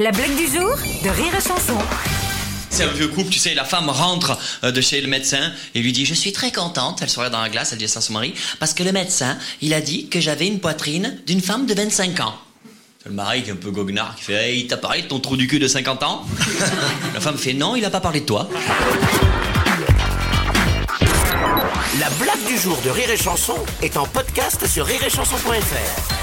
La blague du jour de Rire et Chanson. C'est un vieux couple, tu sais, la femme rentre euh, de chez le médecin et lui dit Je suis très contente. Elle se regarde dans la glace, elle dit ça à son mari, parce que le médecin, il a dit que j'avais une poitrine d'une femme de 25 ans. Le mari qui est un peu goguenard qui fait Hey, il t'a parlé de ton trou du cul de 50 ans? La femme fait Non, il a pas parlé de toi. La blague du jour de Rire et Chanson est en podcast sur rireetchanson.fr.